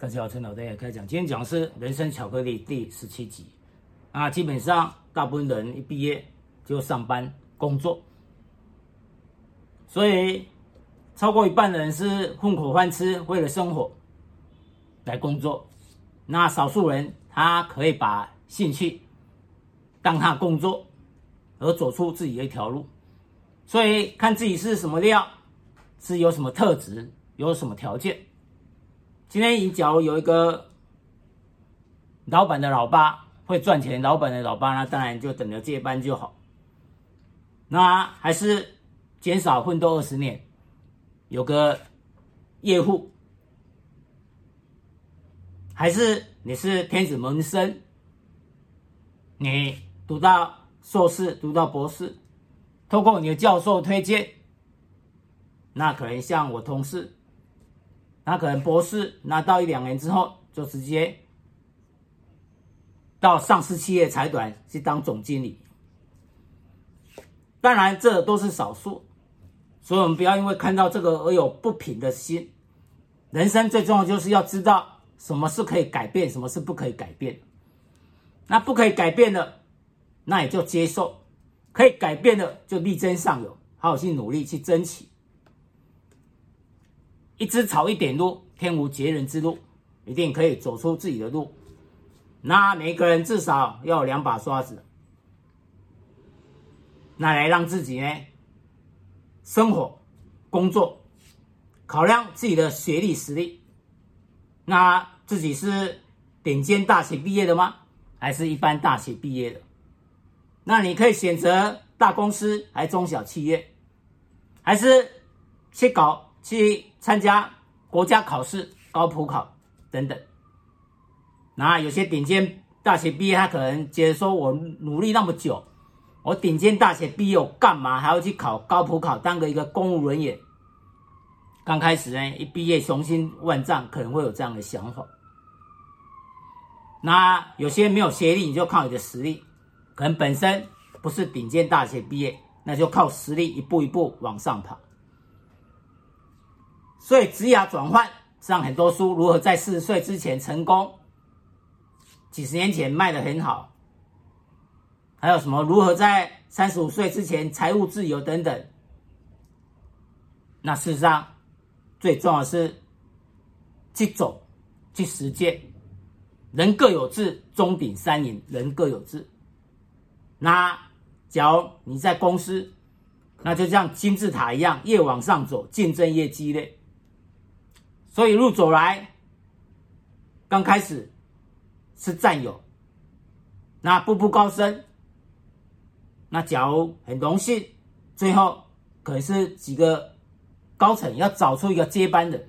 大家好，陈老大开讲。今天讲的是《人生巧克力》第十七集。啊，基本上大部分人一毕业就上班工作，所以超过一半的人是混口饭吃，为了生活来工作。那少数人他可以把兴趣当他工作，而走出自己的一条路。所以看自己是什么料，是有什么特质，有什么条件。今天你假如有一个老板的老爸会赚钱，老板的老爸那当然就等着接班就好。那还是减少奋斗二十年，有个业户，还是你是天子门生，你读到硕士，读到博士，透过你的教授推荐，那可能像我同事。他可能博士拿到一两年之后，就直接到上市企业财团去当总经理。当然，这都是少数，所以我们不要因为看到这个而有不平的心。人生最重要就是要知道什么是可以改变，什么是不可以改变。那不可以改变的，那也就接受；可以改变的，就力争上游，好好去努力去争取。一只草，一点路，天无绝人之路，一定可以走出自己的路。那每个人至少要有两把刷子，那来让自己呢，生活、工作，考量自己的学历实力。那自己是顶尖大学毕业的吗？还是一般大学毕业的？那你可以选择大公司，还是中小企业，还是去搞？去参加国家考试、高普考等等。那有些顶尖大学毕业，他可能觉得说：“我努力那么久，我顶尖大学毕业，我干嘛还要去考高普考，当个一个公务人员？”刚开始呢，一毕业雄心万丈，可能会有这样的想法。那有些没有学历，你就靠你的实力，可能本身不是顶尖大学毕业，那就靠实力一步一步往上爬。所以职涯转换，上很多书，如何在四十岁之前成功？几十年前卖的很好。还有什么？如何在三十五岁之前财务自由等等？那事实上，最重要的是去走，去实践。人各有志，钟鼎三人，人各有志。那假如你在公司，那就像金字塔一样，越往上走，竞争越激烈。所以一路走来，刚开始是战友，那步步高升。那假如很荣幸，最后可能是几个高层要找出一个接班的，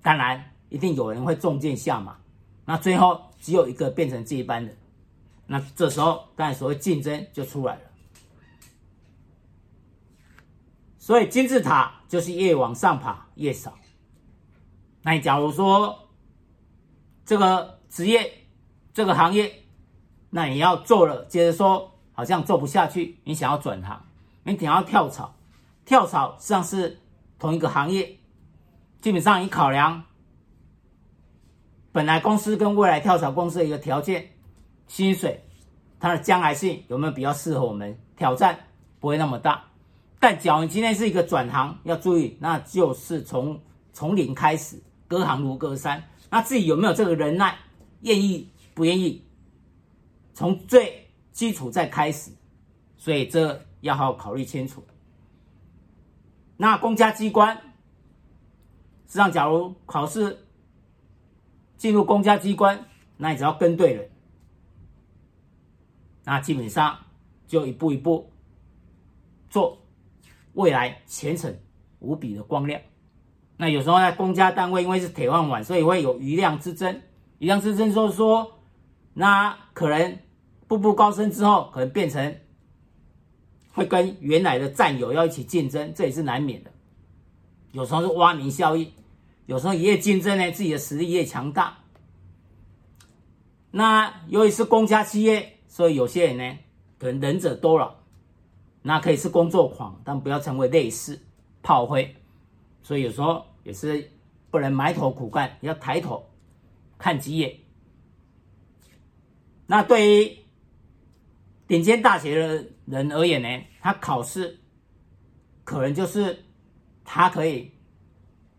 当然一定有人会中箭下马。那最后只有一个变成接班的，那这时候当然所谓竞争就出来了。所以金字塔就是越往上爬越少。那你假如说这个职业、这个行业，那你要做了，接着说好像做不下去，你想要转行，你想要跳槽，跳槽实际上是同一个行业，基本上你考量本来公司跟未来跳槽公司的一个条件、薪水，它的将来性有没有比较适合我们，挑战不会那么大。但假如你今天是一个转行，要注意，那就是从从零开始。隔行如隔山，那自己有没有这个忍耐？愿意不愿意？从最基础再开始，所以这要好好考虑清楚。那公家机关，实际上，假如考试进入公家机关，那你只要跟对了，那基本上就一步一步做，未来前程无比的光亮。那有时候在公家单位，因为是铁饭碗，所以会有余量之争。余量之争就是说，那可能步步高升之后，可能变成会跟原来的战友要一起竞争，这也是难免的。有时候是挖名效应，有时候越竞争呢，自己的实力越强大。那由于是公家企业，所以有些人呢，可能能者多劳，那可以是工作狂，但不要成为类似炮灰。所以有时候。也是不能埋头苦干，要抬头看几眼。那对于顶尖大学的人而言呢，他考试可能就是他可以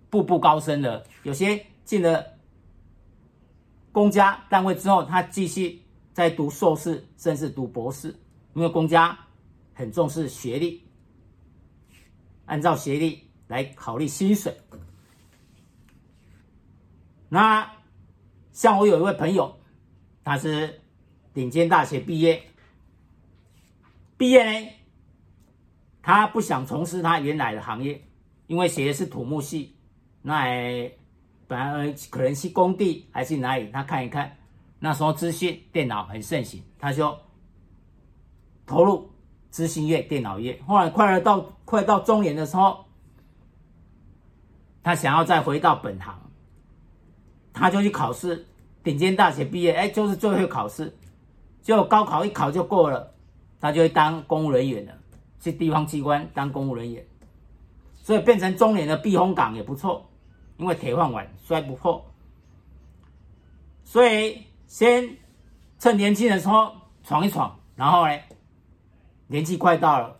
步步高升的。有些进了公家单位之后，他继续在读硕士，甚至读博士，因为公家很重视学历，按照学历来考虑薪水。那像我有一位朋友，他是顶尖大学毕业。毕业呢，他不想从事他原来的行业，因为学的是土木系，那本来可能是工地还是哪里，他看一看，那时候资讯电脑很盛行，他就投入资讯业、电脑业。后来快到快到中年的时候，他想要再回到本行，他就去考试，顶尖大学毕业，哎，就是最后考试，就高考一考就过了。他就会当公务人员了，去地方机关当公务人员，所以变成中年的避风港也不错，因为铁饭碗摔不破，所以先趁年轻的时候闯一闯，然后呢，年纪快到了，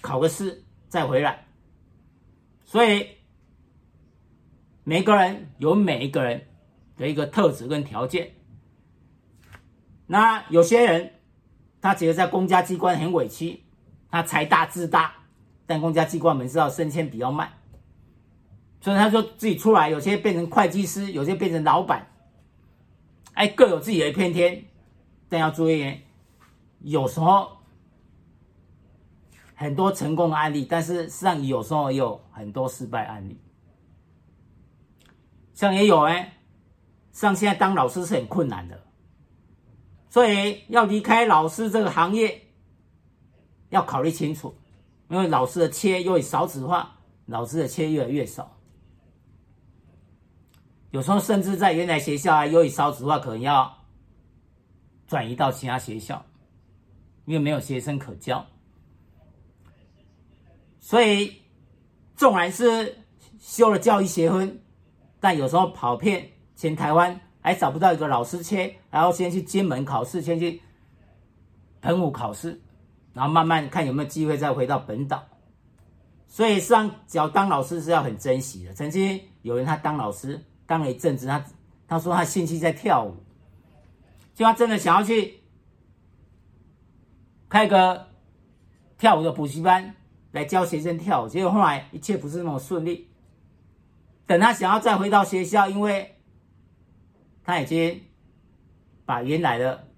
考个试再回来，所以每个人有每一个人的一个特质跟条件，那有些人。他觉得在公家机关很委屈，他财大志大，但公家机关我们知道升迁比较慢，所以他就自己出来，有些变成会计师，有些变成老板，哎，各有自己的一片天。但要注意，有时候很多成功的案例，但是实际上有时候也有很多失败案例，像也有哎，像现在当老师是很困难的。所以要离开老师这个行业，要考虑清楚，因为老师的缺又少子化，老师的缺越来越少。有时候甚至在原来学校啊，由于少子化，可能要转移到其他学校，因为没有学生可教。所以，纵然是修了教育学分，但有时候跑遍全台湾。还找不到一个老师切，然后先去金门考试，先去澎湖考试，然后慢慢看有没有机会再回到本岛。所以，上只要当老师是要很珍惜的。曾经有人他当老师当了一阵子，他他说他兴趣在跳舞，就他真的想要去开个跳舞的补习班来教学生跳舞，结果后来一切不是那么顺利。等他想要再回到学校，因为他已经把原来的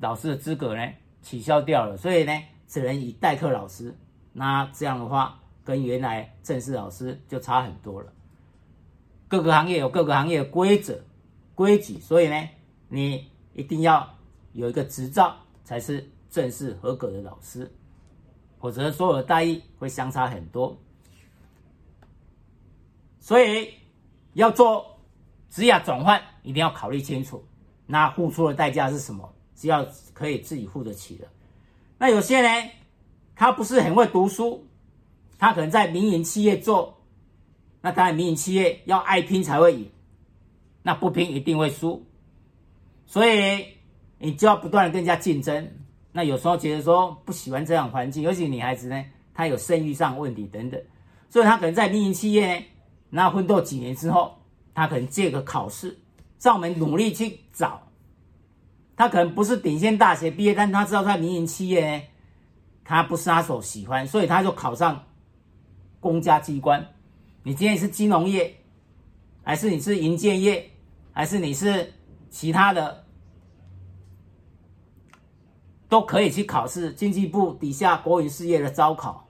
老师的资格呢取消掉了，所以呢只能以代课老师。那这样的话，跟原来正式老师就差很多了。各个行业有各个行业的规则、规矩，所以呢，你一定要有一个执照才是正式合格的老师，否则所有的待遇会相差很多。所以要做。职业转换一定要考虑清楚，那付出的代价是什么？只要可以自己付得起的。那有些人他不是很会读书，他可能在民营企业做，那当然民营企业要爱拼才会赢，那不拼一定会输。所以你就要不断的跟人家竞争。那有时候觉得说不喜欢这样环境，尤其女孩子呢，她有生育上问题等等，所以她可能在民营企业呢，那奋斗几年之后。他可能借个考试，让我们努力去找。他可能不是顶尖大学毕业，但他知道在民营企业呢，他不是他所喜欢，所以他就考上公家机关。你今天是金融业，还是你是银建业，还是你是其他的，都可以去考试。经济部底下国营事业的招考，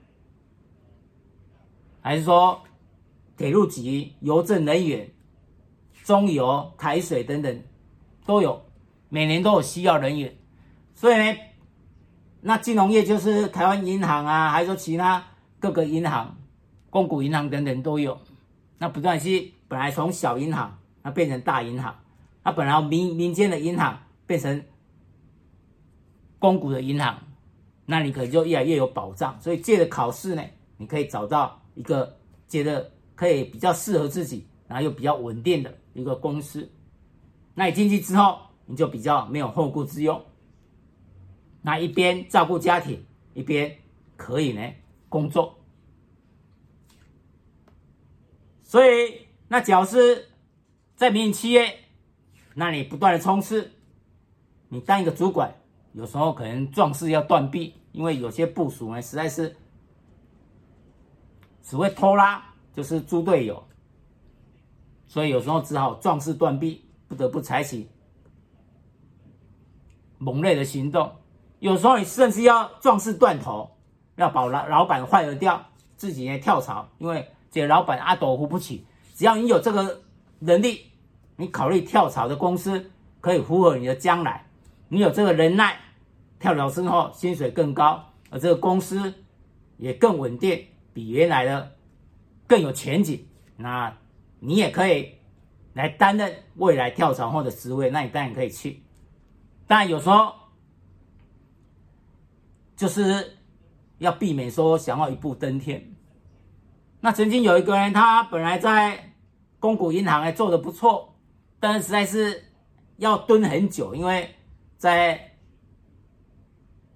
还是说铁路局、邮政人员。中油、台水等等都有，每年都有需要人员，所以呢，那金融业就是台湾银行啊，还是说其他各个银行、公股银行等等都有。那不断是本来从小银行，那变成大银行，那本来民民间的银行变成公股的银行，那你可能就越来越有保障。所以借着考试呢，你可以找到一个借着可以比较适合自己，然后又比较稳定的。一个公司，那你进去之后，你就比较没有后顾之忧。那一边照顾家庭，一边可以呢工作。所以，那假如是在民营企业，那你不断的冲刺，你当一个主管，有时候可能壮士要断臂，因为有些部署呢实在是只会拖拉，就是猪队友，所以有时候只好壮士断臂，不得不采取猛烈的行动。有时候你甚至要壮士断头，要把老老板换了掉，自己呢跳槽，因为。这老板阿斗扶不起，只要你有这个能力，你考虑跳槽的公司可以符合你的将来，你有这个能耐，跳槽之后薪水更高，而这个公司也更稳定，比原来的更有前景，那你也可以来担任未来跳槽后的职位，那你当然可以去。但有时候就是要避免说想要一步登天。那曾经有一个人，他本来在公股银行还做得不错，但是实在是要蹲很久，因为在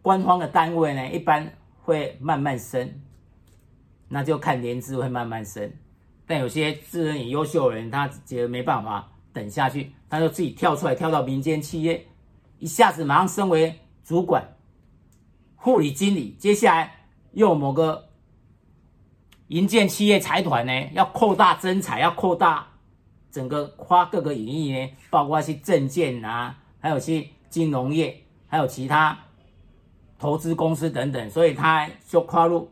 官方的单位呢，一般会慢慢升，那就看年资会慢慢升。但有些自认也优秀的人，他觉得没办法等下去，他就自己跳出来，跳到民间企业，一下子马上升为主管、护理经理，接下来又某个。营建企业财团呢，要扩大增财，要扩大整个跨各个领域呢，包括是证券啊，还有些金融业，还有其他投资公司等等，所以他就跨入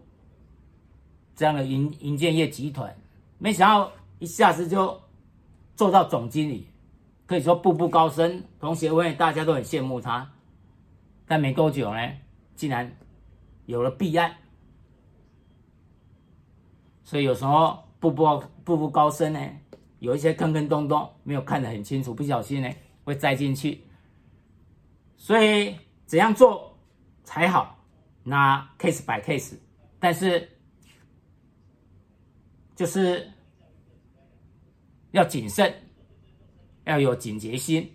这样的银银建业集团，没想到一下子就做到总经理，可以说步步高升，同学会大家都很羡慕他，但没多久呢，竟然有了弊案。所以有时候步步步步高升呢，有一些坑坑洞洞没有看得很清楚，不小心呢会栽进去。所以怎样做才好？那 case by case，但是就是要谨慎，要有警觉心。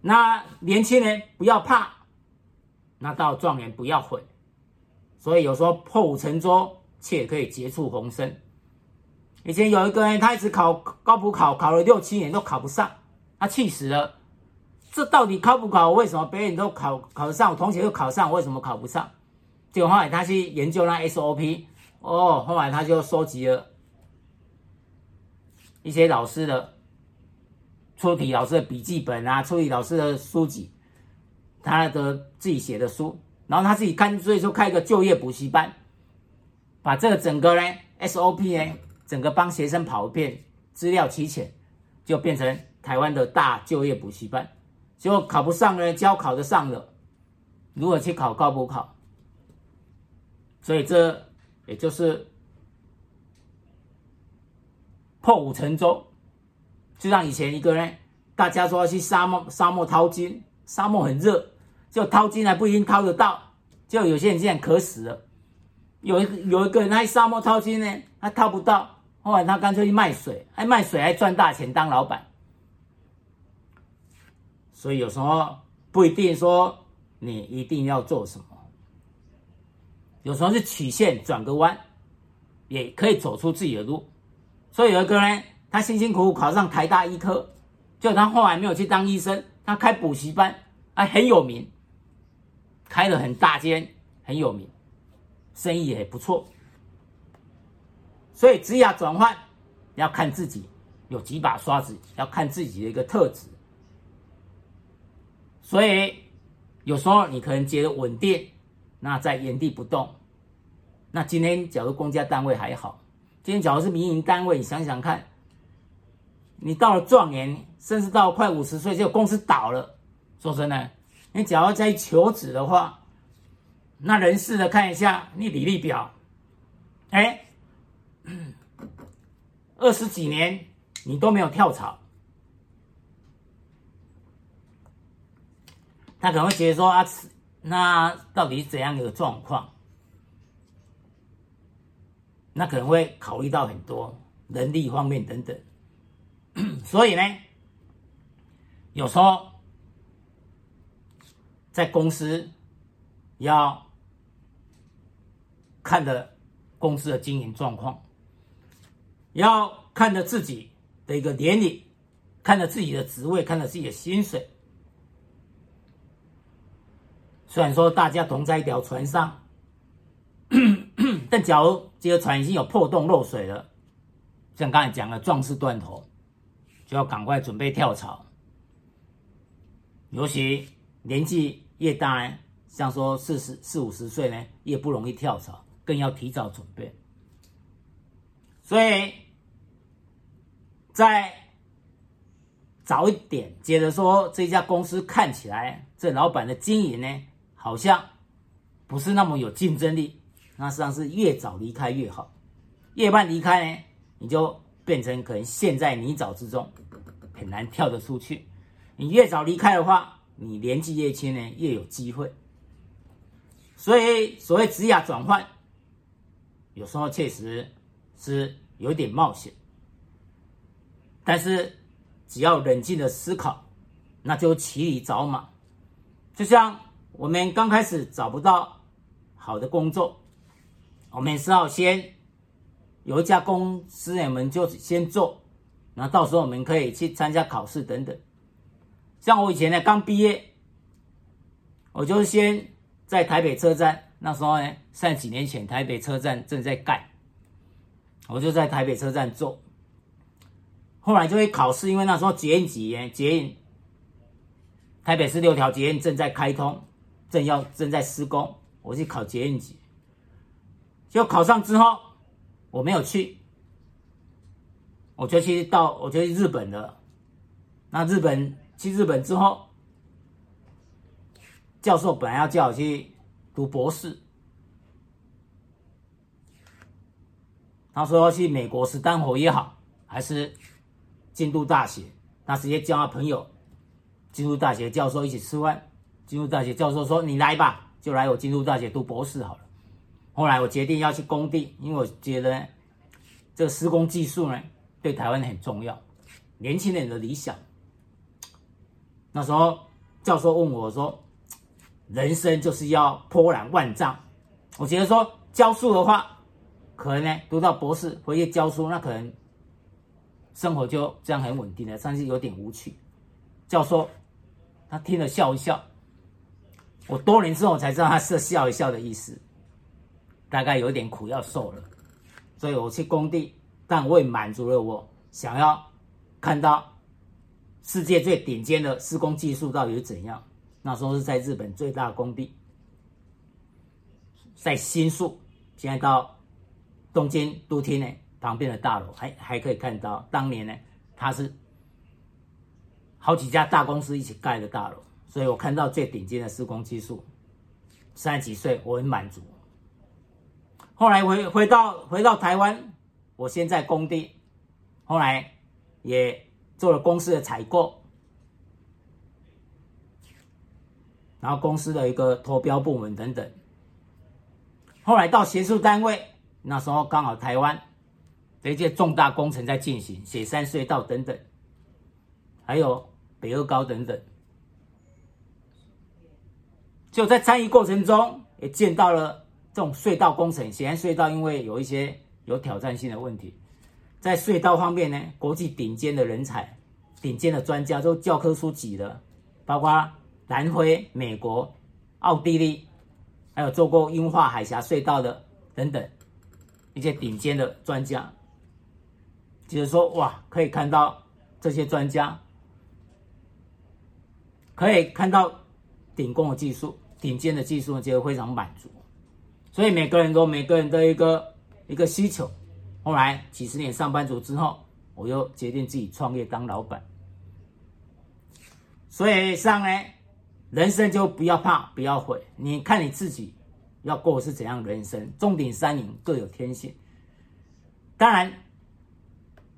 那年轻人不要怕，那到壮年不要悔。所以有时候破釜沉舟。且可以结出鸿生。以前有一个人，他一直考高普考，考了六七年都考不上，他气死了。这到底考不考？为什么别人都考考得上，我同学又考上，为什么考不上？结果后来他去研究那 SOP，哦，后来他就收集了一些老师的出题老师的笔记本啊，出题老师的书籍，他的自己写的书，然后他自己干脆就开一个就业补习班。把这个整个呢 SOP 呢，整个帮学生跑一遍，资料齐全，就变成台湾的大就业补习班。结果考不上呢教考得上的，如何去考高补考？所以这也就是破釜沉舟。就像以前一个人，大家说要去沙漠，沙漠淘金，沙漠很热，就淘金还不一定淘得到，就有些人现在渴死了。有一有一个人，他沙漠淘金呢，他淘不到，后来他干脆去卖水，还卖水还赚大钱当老板。所以有时候不一定说你一定要做什么，有时候是曲线转个弯，也可以走出自己的路。所以有一个人，他辛辛苦苦考上台大医科，就他后来没有去当医生，他开补习班，还很有名，开了很大间，很有名。生意也不错，所以职业转换要看自己有几把刷子，要看自己的一个特质。所以有时候你可能觉得稳定，那在原地不动。那今天假如公家单位还好，今天假如是民营单位，你想想看，你到了壮年，甚至到快五十岁，就公司倒了，说真的，你假如再求职的话。那人事的看一下你履历表，哎，二十几年你都没有跳槽，他可能会觉得说啊，那到底怎样一个状况？那可能会考虑到很多人力方面等等，所以呢，有时候在公司要看的公司的经营状况，要看着自己的一个年龄，看着自己的职位，看着自己的薪水。虽然说大家同在一条船上，但假如这个船已经有破洞漏水了，像刚才讲的壮士断头，就要赶快准备跳槽。尤其年纪越大呢，像说四十四五十岁呢，越不容易跳槽，更要提早准备。所以，在早一点，接着说这家公司看起来这老板的经营呢，好像不是那么有竞争力。那实际上是越早离开越好，越慢离开呢，你就变成可能陷在泥沼之中，很难跳得出去。你越早离开的话，你年纪越轻呢，越有机会。所以，所谓职业转换，有时候确实是有点冒险，但是只要冷静的思考，那就骑驴找马。就像我们刚开始找不到好的工作，我们是要先有一家公司，我们就先做，那到时候我们可以去参加考试等等。像我以前呢，刚毕业，我就先在台北车站，那时候呢，三几年前台北车站正在盖，我就在台北车站做。后来就会考试，因为那时候捷运几年，捷运台北市六条捷运正在开通，正要正在施工，我去考捷运局。就考上之后，我没有去，我就去到我就去日本了。那日本。去日本之后，教授本来要叫我去读博士，他说去美国是丹佛也好，还是京都大学，他直接叫他朋友京都大学教授一起吃饭。京都大学教授说：“你来吧，就来我京都大学读博士好了。”后来我决定要去工地，因为我觉得这个施工技术呢，对台湾很重要，年轻人的理想。那时候教授问我说：“人生就是要波澜万丈。”我觉得说教书的话，可能呢读到博士回去教书，那可能生活就这样很稳定了，但是有点无趣。教授他听了笑一笑，我多年之后才知道他是笑一笑的意思，大概有点苦要受了。所以我去工地，但我也满足了我想要看到。世界最顶尖的施工技术到底是怎样？那时候是在日本最大的工地，在新宿，现在到东京都厅呢旁边的大楼，还还可以看到当年呢，它是好几家大公司一起盖的大楼，所以我看到最顶尖的施工技术。三十几岁，我很满足。后来回回到回到台湾，我先在工地，后来也。做了公司的采购，然后公司的一个投标部门等等。后来到学术单位，那时候刚好台湾的一些重大工程在进行，雪山隧道等等，还有北二高等等。就在参与过程中，也见到了这种隧道工程，显然隧道因为有一些有挑战性的问题。在隧道方面呢，国际顶尖的人才、顶尖的专家都教科书级的，包括南非、美国、奥地利，还有做过英化海峡隧道的等等一些顶尖的专家。就是说，哇，可以看到这些专家，可以看到顶工的技术、顶尖的技术，觉得非常满足。所以每个人都每个人的一个一个需求。后来几十年上班族之后，我又决定自己创业当老板。所以上呢，人生就不要怕，不要悔。你看你自己要过是怎样人生？重点三赢各有天性。当然，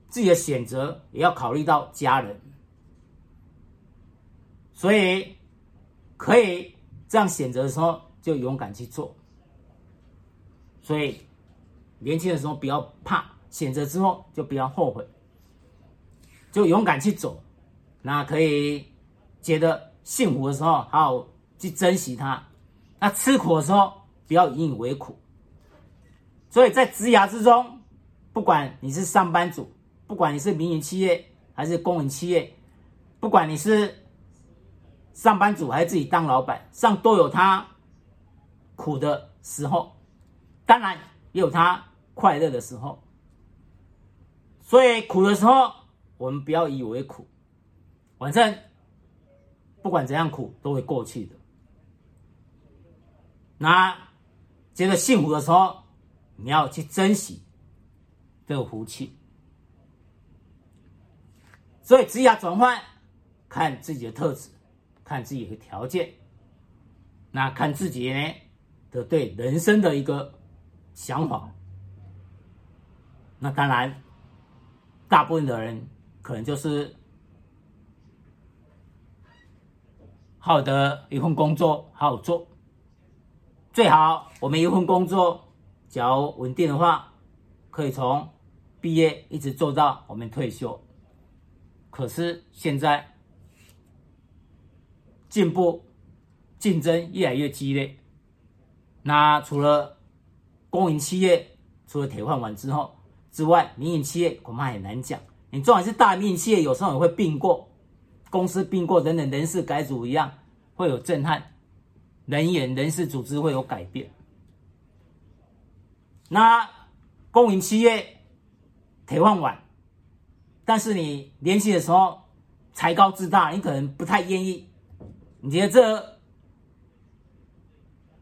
自己的选择也要考虑到家人。所以可以这样选择的时候，就勇敢去做。所以。年轻的时候不要怕，选择之后就不要后悔，就勇敢去走，那可以觉得幸福的时候，好好去珍惜它。那吃苦的时候，不要引以为苦。所以在职涯之中，不管你是上班族，不管你是民营企业还是公营企业，不管你是上班族还是自己当老板，上都有他苦的时候，当然也有他快乐的时候。所以苦的时候，我们不要以为苦，反正不管怎样苦都会过去的。那觉得幸福的时候，你要去珍惜这个福气。所以职业转换，看自己的特质，看自己的条件，那看自己的对人生的一个想法。那当然。大部分的人可能就是好的一份工作好好做，最好我们一份工作只要稳定的话，可以从毕业一直做到我们退休。可是现在进步竞争越来越激烈，那除了公营企业，除了铁饭碗之后。之外，民营企业恐怕很难讲。你纵然是大民营企业，有时候也会并过，公司并过等等，人事改组一样会有震撼，人员人事组织会有改变。那公营企业铁饭碗，但是你年轻的时候才高自大，你可能不太愿意。你觉得这？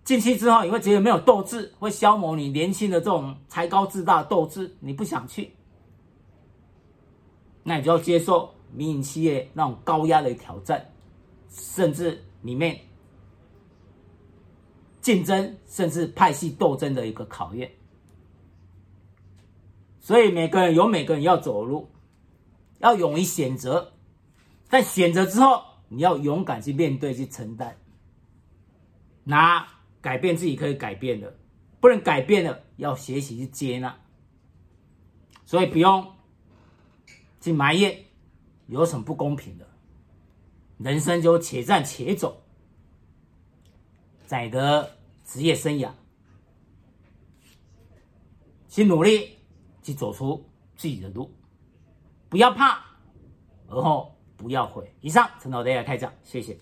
进去之后，你会觉得没有斗志，会消磨你年轻的这种才高自大的斗志，你不想去，那你就要接受民营企业那种高压的挑战，甚至里面竞争，甚至派系斗争的一个考验。所以每个人有每个人要走的路，要勇于选择，但选择之后，你要勇敢去面对，去承担。那。改变自己可以改变的，不能改变的要学习去接纳。所以不用去埋怨有什么不公平的，人生就且战且走。在你的职业生涯，去努力去走出自己的路，不要怕，而后不要回。以上，陈导，大家开讲，谢谢。